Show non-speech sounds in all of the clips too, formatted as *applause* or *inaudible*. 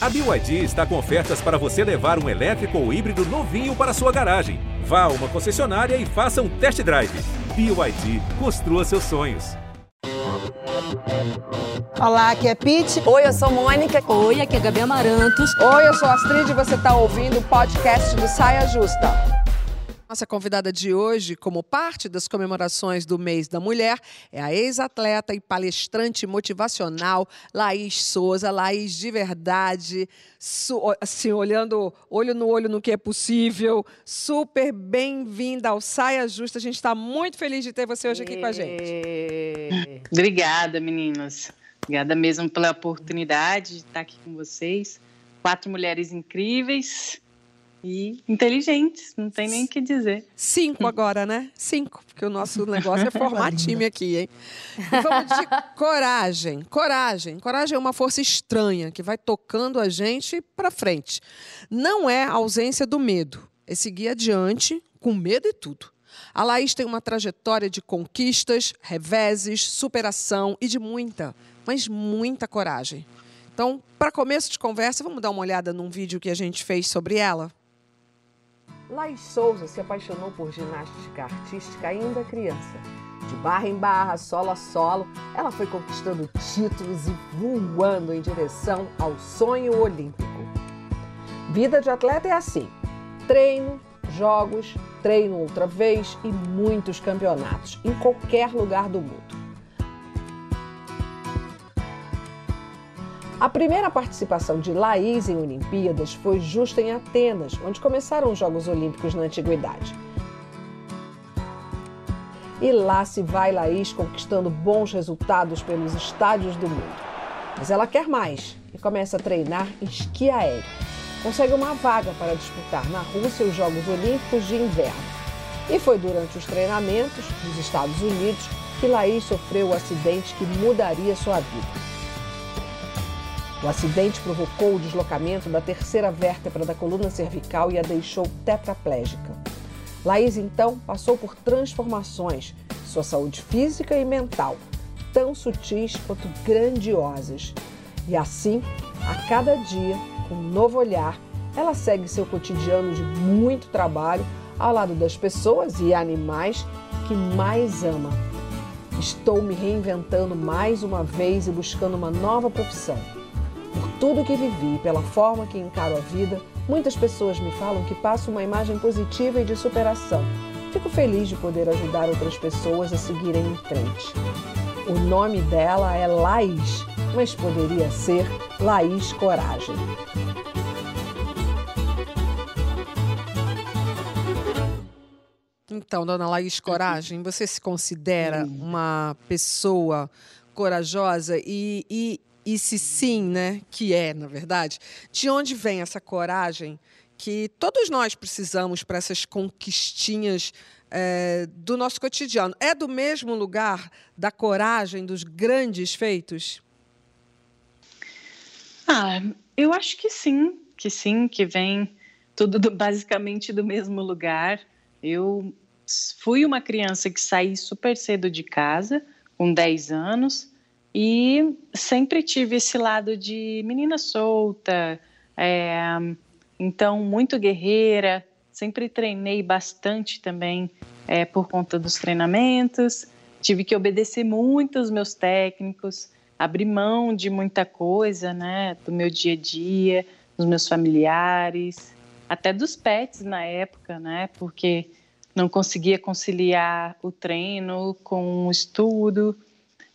A BYD está com ofertas para você levar um elétrico ou híbrido novinho para sua garagem. Vá a uma concessionária e faça um test drive. BYD, construa seus sonhos. Olá, aqui é Pete. Oi, eu sou Mônica. Oi, aqui é Gabi Amarantos. Oi, eu sou Astrid e você está ouvindo o podcast do Saia Justa. Nossa convidada de hoje, como parte das comemorações do mês da mulher, é a ex-atleta e palestrante motivacional Laís Souza. Laís, de verdade, assim, olhando olho no olho no que é possível, super bem-vinda ao Saia Justa. A gente está muito feliz de ter você hoje aqui com a gente. Obrigada, meninas. Obrigada mesmo pela oportunidade de estar aqui com vocês. Quatro mulheres incríveis e inteligentes, não tem nem o que dizer. Cinco agora, né? Cinco, porque o nosso negócio é formar time aqui, hein? E vamos de coragem. Coragem. Coragem é uma força estranha que vai tocando a gente para frente. Não é a ausência do medo, é seguir adiante com medo e tudo. A Laís tem uma trajetória de conquistas, reveses, superação e de muita, mas muita coragem. Então, para começo de conversa, vamos dar uma olhada num vídeo que a gente fez sobre ela? Laís Souza se apaixonou por ginástica artística ainda criança. De barra em barra, solo a solo, ela foi conquistando títulos e voando em direção ao sonho olímpico. Vida de atleta é assim: treino, jogos, treino outra vez e muitos campeonatos em qualquer lugar do mundo. A primeira participação de Laís em Olimpíadas foi justa em Atenas, onde começaram os Jogos Olímpicos na Antiguidade. E lá se vai Laís conquistando bons resultados pelos estádios do mundo. Mas ela quer mais e começa a treinar esqui aéreo. Consegue uma vaga para disputar na Rússia os Jogos Olímpicos de Inverno. E foi durante os treinamentos nos Estados Unidos que Laís sofreu o acidente que mudaria sua vida. O acidente provocou o deslocamento da terceira vértebra da coluna cervical e a deixou tetraplégica. Laís então passou por transformações sua saúde física e mental, tão sutis quanto grandiosas. E assim, a cada dia, com um novo olhar, ela segue seu cotidiano de muito trabalho ao lado das pessoas e animais que mais ama. Estou me reinventando mais uma vez e buscando uma nova profissão tudo que vivi e pela forma que encaro a vida, muitas pessoas me falam que passo uma imagem positiva e de superação. Fico feliz de poder ajudar outras pessoas a seguirem em frente. O nome dela é Laís, mas poderia ser Laís Coragem. Então, dona Laís Coragem, você se considera uma pessoa corajosa e, e, e se sim, né, que é, na verdade, de onde vem essa coragem que todos nós precisamos para essas conquistinhas é, do nosso cotidiano? É do mesmo lugar da coragem dos grandes feitos? Ah, eu acho que sim, que sim, que vem tudo do, basicamente do mesmo lugar. Eu fui uma criança que saí super cedo de casa, com 10 anos, e sempre tive esse lado de menina solta, é, então muito guerreira. Sempre treinei bastante também é, por conta dos treinamentos. Tive que obedecer muito os meus técnicos, abrir mão de muita coisa, né, do meu dia a dia, dos meus familiares, até dos pets na época, né, porque não conseguia conciliar o treino com o estudo.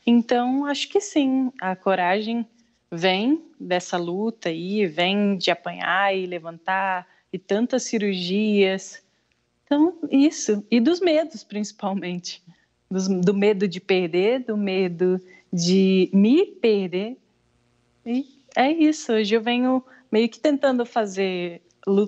Então, acho que sim, a coragem vem dessa luta aí, vem de apanhar e levantar, e tantas cirurgias. Então, isso. E dos medos, principalmente. Dos, do medo de perder, do medo de me perder. E é isso. Hoje eu venho meio que tentando fazer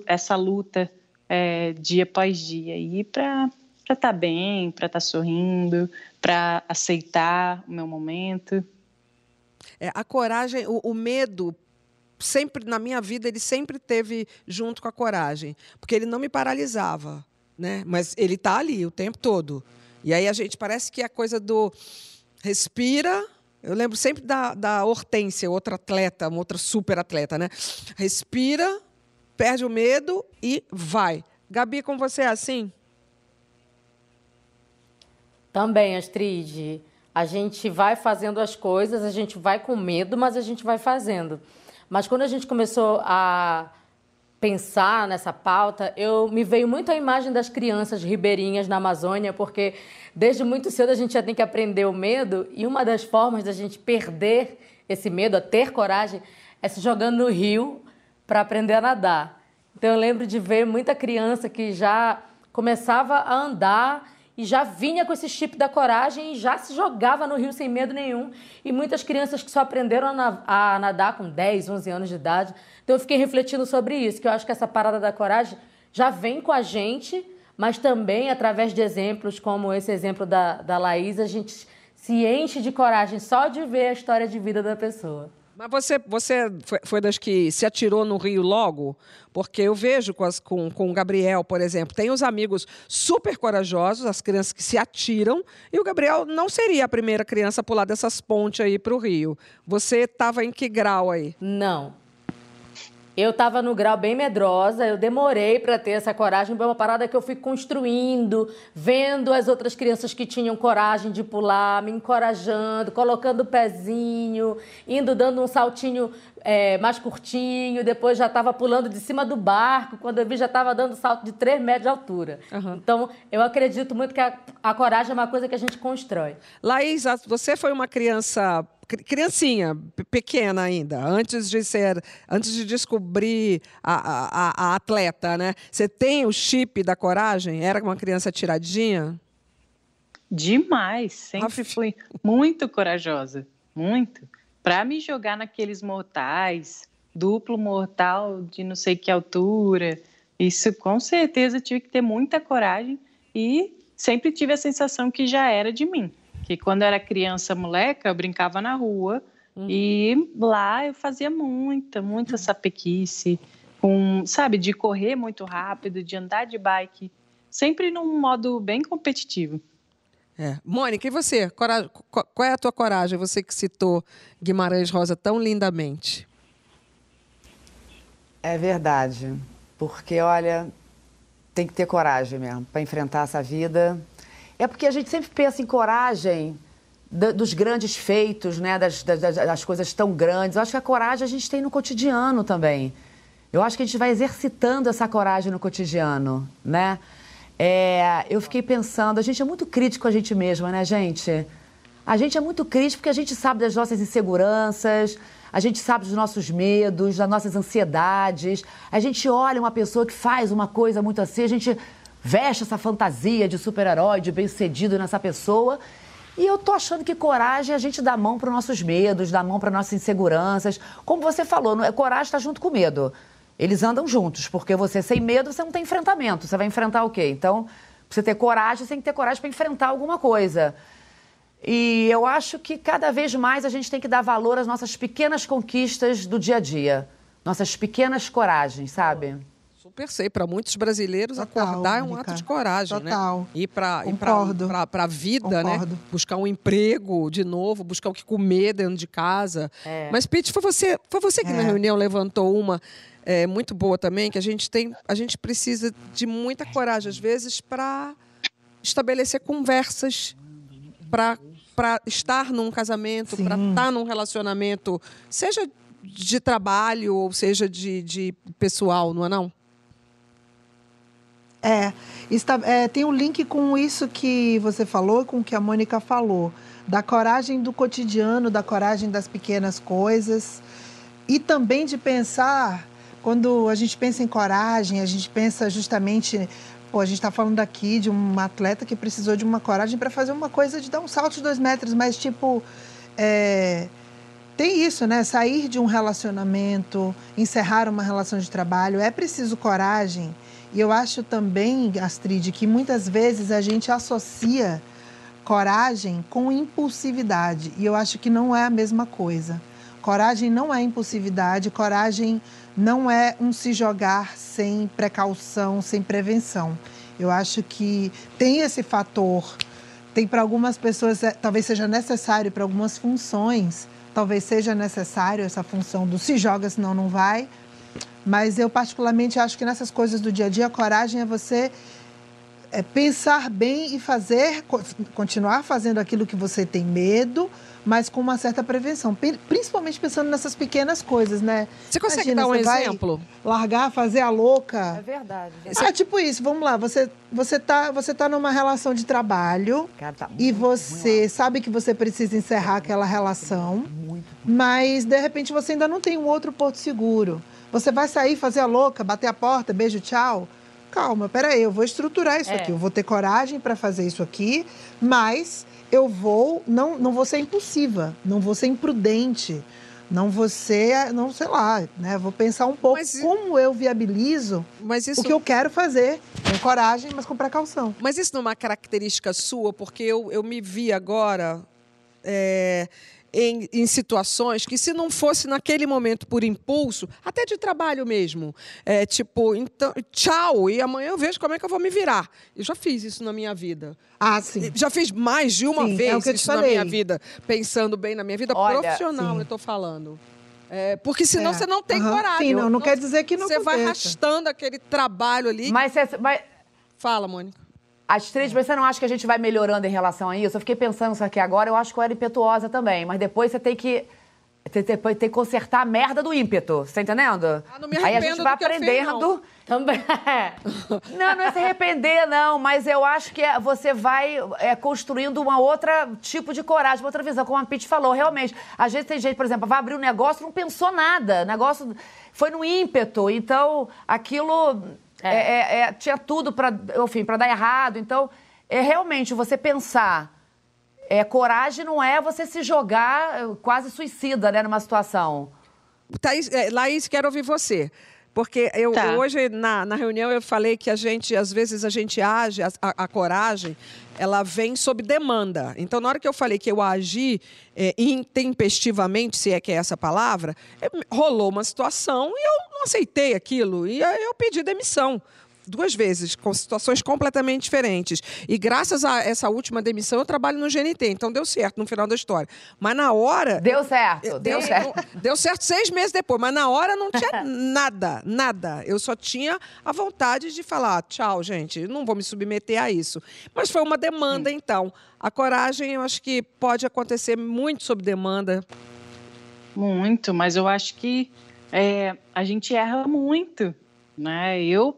essa luta é, dia após dia aí para para estar tá bem, para estar tá sorrindo, para aceitar o meu momento. É, a coragem, o, o medo sempre na minha vida ele sempre teve junto com a coragem, porque ele não me paralisava, né? Mas ele está ali o tempo todo. E aí a gente parece que a coisa do respira, Eu lembro sempre da, da Hortência, outra atleta, uma outra super atleta, né? Respira, perde o medo e vai. Gabi, com você é assim? Também, Astrid. A gente vai fazendo as coisas, a gente vai com medo, mas a gente vai fazendo. Mas quando a gente começou a pensar nessa pauta, eu me veio muito a imagem das crianças ribeirinhas na Amazônia, porque desde muito cedo a gente já tem que aprender o medo, e uma das formas da gente perder esse medo, a ter coragem, é se jogando no rio para aprender a nadar. Então eu lembro de ver muita criança que já começava a andar e já vinha com esse chip da coragem e já se jogava no rio sem medo nenhum. E muitas crianças que só aprenderam a, nadar com 10, 11 anos de idade. Então eu fiquei refletindo sobre isso, que eu acho que essa parada da coragem já vem com a gente, mas também através de exemplos como esse exemplo da, da Laís, a gente se enche de coragem só de ver a história de vida da pessoa. Mas você, você foi das que se atirou no rio logo? Porque eu vejo com, as, com, com o Gabriel, por exemplo, tem os amigos super corajosos, as crianças que se atiram, e o Gabriel não seria a primeira criança a pular dessas pontes aí para o rio. Você estava em que grau aí? Não. Eu estava no grau bem medrosa, eu demorei para ter essa coragem, foi uma parada que eu fui construindo, vendo as outras crianças que tinham coragem de pular, me encorajando, colocando o pezinho, indo dando um saltinho é, mais curtinho, depois já estava pulando de cima do barco, quando eu vi já estava dando salto de 3 metros de altura. Uhum. Então, eu acredito muito que a, a coragem é uma coisa que a gente constrói. Laís, você foi uma criança criancinha, pequena ainda, antes de ser, antes de descobrir a, a, a, atleta, né? Você tem o chip da coragem? Era uma criança tiradinha? Demais, sempre fui muito corajosa, muito. Para me jogar naqueles mortais, duplo mortal de não sei que altura, isso com certeza tive que ter muita coragem e sempre tive a sensação que já era de mim que quando eu era criança, moleca, eu brincava na rua uhum. e lá eu fazia muita, muita sapequice, com, sabe, de correr muito rápido, de andar de bike, sempre num modo bem competitivo. É. Mônica, e você? Qual é a tua coragem? Você que citou Guimarães Rosa tão lindamente. É verdade. Porque, olha, tem que ter coragem mesmo para enfrentar essa vida é porque a gente sempre pensa em coragem dos grandes feitos, né? Das, das, das, coisas tão grandes. Eu acho que a coragem a gente tem no cotidiano também. Eu acho que a gente vai exercitando essa coragem no cotidiano, né? É, eu fiquei pensando, a gente é muito crítico com a gente mesma, né, gente? A gente é muito crítico porque a gente sabe das nossas inseguranças, a gente sabe dos nossos medos, das nossas ansiedades. A gente olha uma pessoa que faz uma coisa muito assim, a gente veste essa fantasia de super-herói, de bem-sucedido nessa pessoa. E eu tô achando que coragem é a gente dá mão para os nossos medos, dá mão para nossas inseguranças. Como você falou, é, coragem está junto com medo. Eles andam juntos, porque você sem medo, você não tem enfrentamento. Você vai enfrentar o quê? Então, pra você ter coragem, você tem que ter coragem para enfrentar alguma coisa. E eu acho que cada vez mais a gente tem que dar valor às nossas pequenas conquistas do dia a dia. Nossas pequenas coragens, sabe? Super sei. Para muitos brasileiros, Total, acordar é um ato de coragem, né? Total. né? Ir para a vida, né? Concordo. né? Buscar um emprego de novo, buscar o que comer dentro de casa. É. Mas, Pete, foi você, foi você que é. na reunião levantou uma é, muito boa também, que a gente tem, a gente precisa de muita coragem, às vezes, para estabelecer conversas, para para estar num casamento, para estar num relacionamento, seja de trabalho ou seja de, de pessoal, não é não? É, está, é, tem um link com isso que você falou, com o que a Mônica falou, da coragem do cotidiano, da coragem das pequenas coisas e também de pensar, quando a gente pensa em coragem, a gente pensa justamente, pô, a gente está falando aqui de um atleta que precisou de uma coragem para fazer uma coisa de dar um salto de dois metros, mas tipo, é, tem isso, né? Sair de um relacionamento, encerrar uma relação de trabalho, é preciso coragem e eu acho também, Astrid, que muitas vezes a gente associa coragem com impulsividade. E eu acho que não é a mesma coisa. Coragem não é impulsividade, coragem não é um se jogar sem precaução, sem prevenção. Eu acho que tem esse fator tem para algumas pessoas, é, talvez seja necessário para algumas funções, talvez seja necessário essa função do se joga, senão não vai. Mas eu, particularmente, acho que nessas coisas do dia a dia, a coragem é você é, pensar bem e fazer, continuar fazendo aquilo que você tem medo, mas com uma certa prevenção. Principalmente pensando nessas pequenas coisas, né? Você consegue Imagina, dar um exemplo? Largar, fazer a louca. É verdade. É tipo isso, vamos lá. Você, você, tá, você tá numa relação de trabalho Cara, tá muito, e você sabe que você precisa encerrar aquela relação, mas de repente você ainda não tem um outro porto seguro. Você vai sair, fazer a louca, bater a porta, beijo, tchau. Calma, peraí, eu vou estruturar isso é. aqui. Eu vou ter coragem para fazer isso aqui, mas eu vou, não, não vou ser impulsiva, não vou ser imprudente, não vou ser, não sei lá, né? Vou pensar um pouco mas, como eu viabilizo isso... o que eu quero fazer, com coragem, mas com precaução. Mas isso não é uma característica sua, porque eu, eu me vi agora. É em, em, situações que, se não fosse naquele momento por impulso, até de trabalho mesmo, é, tipo, então, tchau, e amanhã eu vejo como é que eu vou me virar. Eu já fiz isso na minha vida. Ah, sim. Já fiz mais de uma sim, é vez é isso na minha vida, pensando bem na minha vida Olha, profissional, sim. eu estou falando. É, porque senão é. você não tem uhum. coragem. Sim, não, não, não, quer dizer que não Você vai arrastando aquele trabalho ali. Mas, você, mas... Fala, Mônica. As três, você não acha que a gente vai melhorando em relação a isso? Eu fiquei pensando isso aqui agora, eu acho que eu era impetuosa também, mas depois você tem que. Você tem, tem que consertar a merda do ímpeto, você tá entendendo? Ah, não me Aí a gente vai aprendendo. Também. *laughs* não, não é se arrepender, não, mas eu acho que é, você vai é, construindo uma outra tipo de coragem, uma outra visão, como a Pete falou, realmente. Às vezes tem gente, por exemplo, vai abrir um negócio, não pensou nada, o negócio foi no ímpeto, então aquilo é. É, é, é, tinha tudo para, enfim, para dar errado. Então, é realmente você pensar. É, coragem não é você se jogar eh, quase suicida, né, numa situação. Thaís, é, Laís, quero ouvir você. Porque eu, tá. hoje, na, na reunião, eu falei que a gente, às vezes, a gente age, a, a, a coragem, ela vem sob demanda. Então, na hora que eu falei que eu agi é, intempestivamente, se é que é essa palavra, é, rolou uma situação e eu não aceitei aquilo. E eu pedi demissão duas vezes, com situações completamente diferentes. E graças a essa última demissão, eu trabalho no GNT, então deu certo no final da história. Mas na hora. Deu certo, deu, deu certo. Deu certo seis meses depois, mas na hora não tinha *laughs* nada, nada. Eu só tinha a vontade de falar: tchau, gente, não vou me submeter a isso. Mas foi uma demanda, então. A coragem, eu acho que pode acontecer muito sob demanda. Muito, mas eu acho que é, a gente erra muito. Né? Eu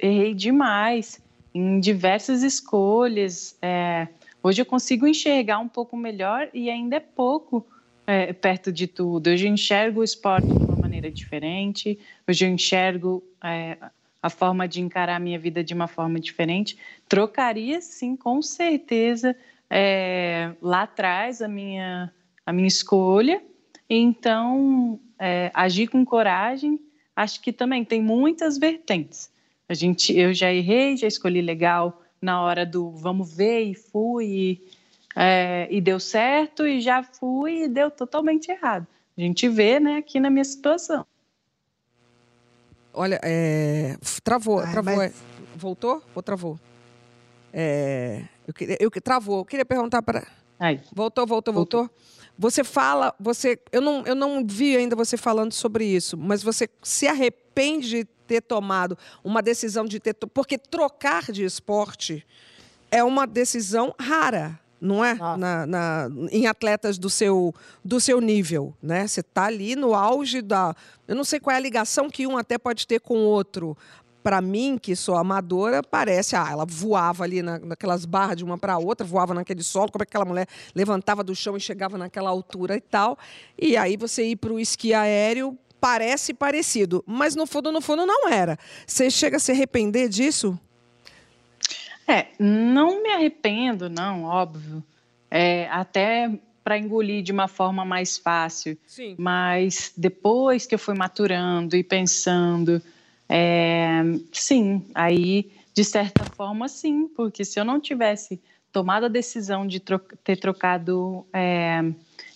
errei demais em diversas escolhas. É, hoje eu consigo enxergar um pouco melhor e ainda é pouco é, perto de tudo. Hoje eu enxergo o esporte de uma maneira diferente, hoje eu enxergo é, a forma de encarar a minha vida de uma forma diferente. Trocaria, sim, com certeza, é, lá atrás a minha, a minha escolha. Então, é, agir com coragem, acho que também tem muitas vertentes. A gente, eu já errei, já escolhi legal na hora do vamos ver e fui e, é, e deu certo e já fui e deu totalmente errado. A gente vê, né, aqui na minha situação. Olha, é, travou, Ai, travou, mas... voltou ou travou? É, eu queria, eu travou. Eu queria perguntar para. Voltou, voltou, voltou, voltou. Você fala, você, eu não, eu não vi ainda você falando sobre isso, mas você se arrepende de ter tomado uma decisão de ter. Porque trocar de esporte é uma decisão rara não é? Na, na, em atletas do seu, do seu nível, né? Você está ali no auge da... Eu não sei qual é a ligação que um até pode ter com o outro. Para mim, que sou amadora, parece... Ah, ela voava ali na, naquelas barras de uma para outra, voava naquele solo, como é que aquela mulher levantava do chão e chegava naquela altura e tal. E aí você ir para o esqui aéreo parece parecido, mas no fundo, no fundo não era. Você chega a se arrepender disso? É, não me arrependo, não, óbvio. É, até para engolir de uma forma mais fácil. Sim. Mas depois que eu fui maturando e pensando, é, sim, aí de certa forma sim, porque se eu não tivesse tomado a decisão de ter trocado é,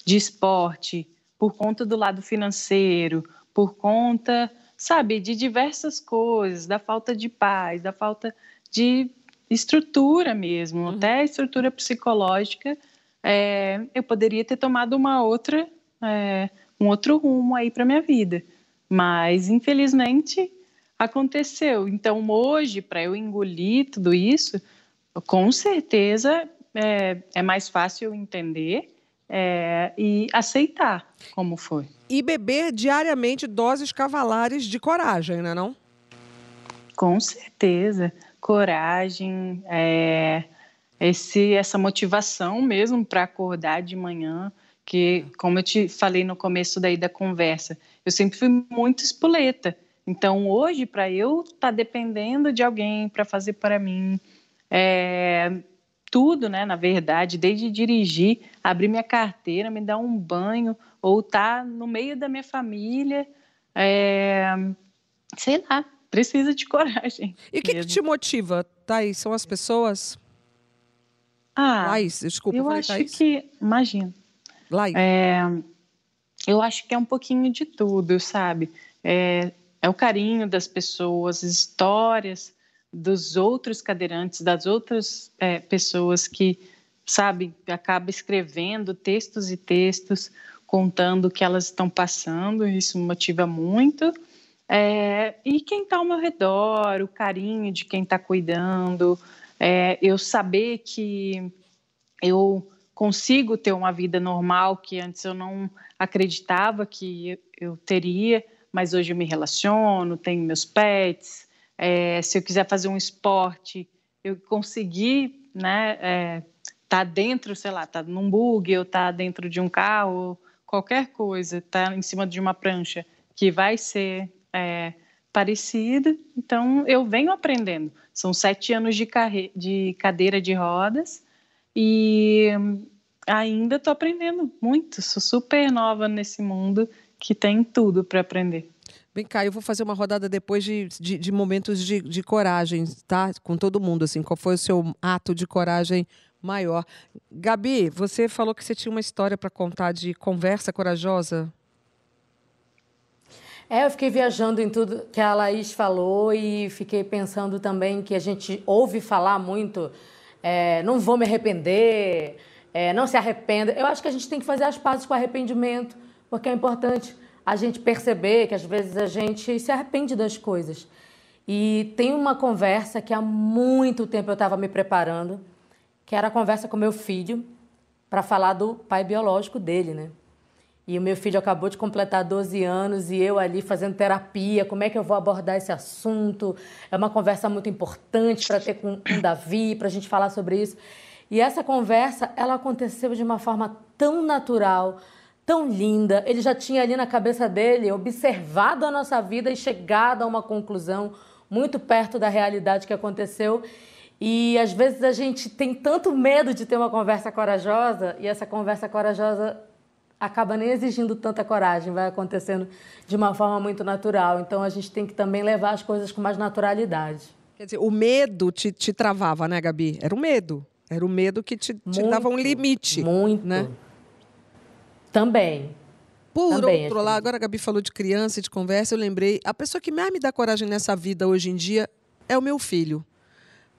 de esporte por conta do lado financeiro, por conta, sabe, de diversas coisas, da falta de paz, da falta de estrutura mesmo, uhum. até estrutura psicológica, é, eu poderia ter tomado uma outra, é, um outro rumo aí para minha vida. Mas, infelizmente, aconteceu. Então, hoje, para eu engolir tudo isso, com certeza é, é mais fácil entender é, e aceitar como foi. E beber diariamente doses cavalares de coragem, não é não? Com certeza. Coragem, é, esse, essa motivação mesmo para acordar de manhã, que, como eu te falei no começo daí da conversa, eu sempre fui muito espoleta. Então, hoje, para eu estar tá dependendo de alguém para fazer para mim, é, tudo, né? Na verdade, desde dirigir, abrir minha carteira, me dar um banho, ou estar tá no meio da minha família, é, sei lá, precisa de *laughs* coragem. E o que, que, te motiva, Thaís? São as pessoas? Ah, Laís, desculpa. Eu acho Thaís? que, imagina. Laís. É, eu acho que é um pouquinho de tudo, sabe? É, é o carinho das pessoas, histórias dos outros cadeirantes, das outras é, pessoas que, sabe, acaba escrevendo textos e textos contando o que elas estão passando, isso me motiva muito. É, e quem está ao meu redor, o carinho de quem está cuidando, é, eu saber que eu consigo ter uma vida normal que antes eu não acreditava que eu teria, mas hoje eu me relaciono, tenho meus pets, é, se eu quiser fazer um esporte, eu conseguir, né, é, tá dentro, sei lá, tá num bug, ou tá dentro de um carro, qualquer coisa, tá em cima de uma prancha que vai ser é, parecida. Então, eu venho aprendendo. São sete anos de, carre de cadeira de rodas e ainda estou aprendendo muito. Sou super nova nesse mundo que tem tudo para aprender. Vem cá, eu vou fazer uma rodada depois de, de, de momentos de, de, coragem, tá? Com todo mundo, assim. Qual foi o seu ato de coragem maior? Gabi, você falou que você tinha uma história para contar de conversa corajosa. É, eu fiquei viajando em tudo que a Laís falou e fiquei pensando também que a gente ouve falar muito, é, não vou me arrepender, é, não se arrependa. Eu acho que a gente tem que fazer as pazes com arrependimento, porque é importante a gente perceber que às vezes a gente se arrepende das coisas. E tem uma conversa que há muito tempo eu estava me preparando, que era a conversa com meu filho para falar do pai biológico dele, né? E o meu filho acabou de completar 12 anos e eu ali fazendo terapia, como é que eu vou abordar esse assunto? É uma conversa muito importante para ter com o Davi, para a gente falar sobre isso. E essa conversa, ela aconteceu de uma forma tão natural, tão linda. Ele já tinha ali na cabeça dele observado a nossa vida e chegado a uma conclusão muito perto da realidade que aconteceu. E às vezes a gente tem tanto medo de ter uma conversa corajosa e essa conversa corajosa acaba nem exigindo tanta coragem, vai acontecendo de uma forma muito natural. Então a gente tem que também levar as coisas com mais naturalidade. Quer dizer, o medo te, te travava, né, Gabi? Era o medo. Era o medo que te, te dava um limite. Muito. Né? Também. Por Também, outro lado, agora a Gabi falou de criança e de conversa, eu lembrei, a pessoa que mais me dá coragem nessa vida hoje em dia é o meu filho.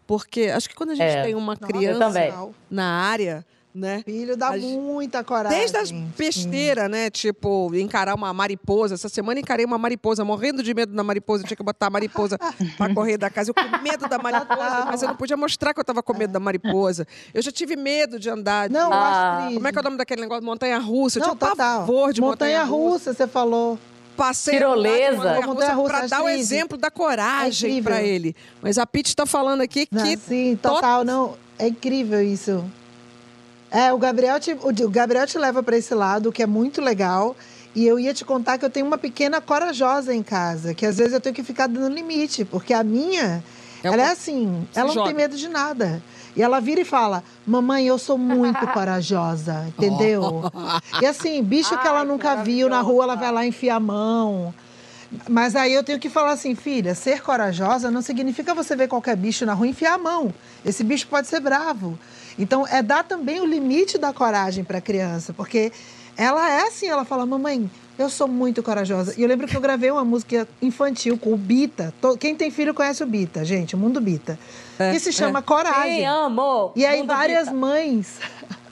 Porque acho que quando a gente é. tem uma criança na área, né? Filho dá a muita coragem. Desde as besteiras, né? Tipo, encarar uma mariposa. Essa semana encarei uma mariposa, morrendo de medo da mariposa. Eu tinha que botar a mariposa *laughs* pra correr da casa. Eu com medo da mariposa, mas eu não podia mostrar que eu tava com medo da mariposa. Eu já tive medo de andar. Não, ah. Como é que é o nome daquele negócio? Montanha-russa. Eu não, tinha total. pavor de montanha-russa. Montanha-russa, você falou passei Tirolesa. para dar o exemplo da coragem é para ele. Mas a Pete está falando aqui que não, sim, total, não, é incrível isso. É, o Gabriel te, o Gabriel te leva para esse lado, que é muito legal. E eu ia te contar que eu tenho uma pequena corajosa em casa, que às vezes eu tenho que ficar dando limite, porque a minha, é ela é assim, ela não joga. tem medo de nada. E ela vira e fala: Mamãe, eu sou muito *laughs* corajosa, entendeu? e assim, bicho Ai, que ela nunca viu na rua, ela vai lá enfiar a mão. Mas aí eu tenho que falar assim, filha, ser corajosa não significa você ver qualquer bicho na rua e enfiar a mão. Esse bicho pode ser bravo. Então, é dar também o limite da coragem para a criança, porque ela é assim, ela fala, mamãe, Eu sou muito corajosa. E eu lembro que eu gravei uma música infantil com o Bita. Quem tem filho conhece o Bita, gente, o Mundo Bita. É, que se chama é. Coragem. Sim, amo! E aí Mundo várias Bita. mães.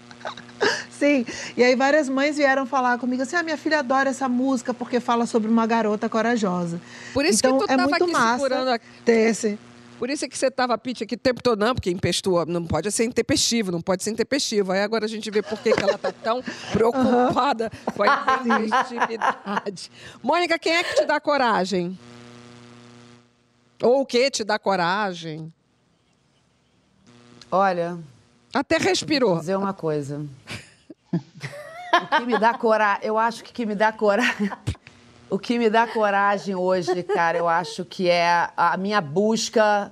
*laughs* Sim, e aí várias mães vieram falar comigo assim: ah, minha filha adora essa música porque fala sobre uma garota corajosa. Por isso então, que tu é tava muito aqui massa segurando a... ter esse. Por isso é que você estava, Pete, aqui o tempo todo, não, porque empestou, não pode ser intempestivo, não pode ser intempestivo. Aí agora a gente vê por que, ela está tão *laughs* preocupada uhum. com a intempestividade. *laughs* Mônica, quem é que te dá coragem? Ou o que te dá coragem? Olha. Até respirou. Vou dizer uma coisa. *laughs* o que me dá coragem, eu acho que, que me dá coragem. O que me dá coragem hoje, cara, eu acho que é a minha busca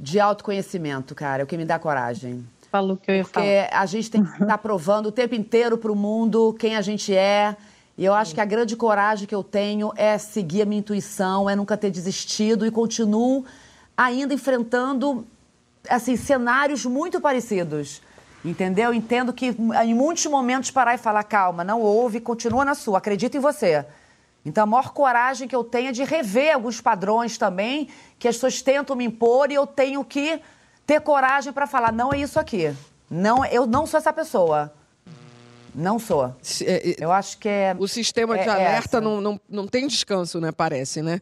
de autoconhecimento, cara. É o que me dá coragem. Falou que eu ia Porque falar. Porque a gente tem que estar provando o tempo inteiro para o mundo quem a gente é. E eu acho que a grande coragem que eu tenho é seguir a minha intuição, é nunca ter desistido e continuo ainda enfrentando assim cenários muito parecidos. Entendeu? Entendo que em muitos momentos parar e falar calma, não ouve, continua na sua, acredita em você. Então, a maior coragem que eu tenho é de rever alguns padrões também que as pessoas tentam me impor e eu tenho que ter coragem para falar: não é isso aqui. Não, eu não sou essa pessoa. Não sou. É, eu acho que é. O sistema de é alerta não, não, não tem descanso, né? Parece, né?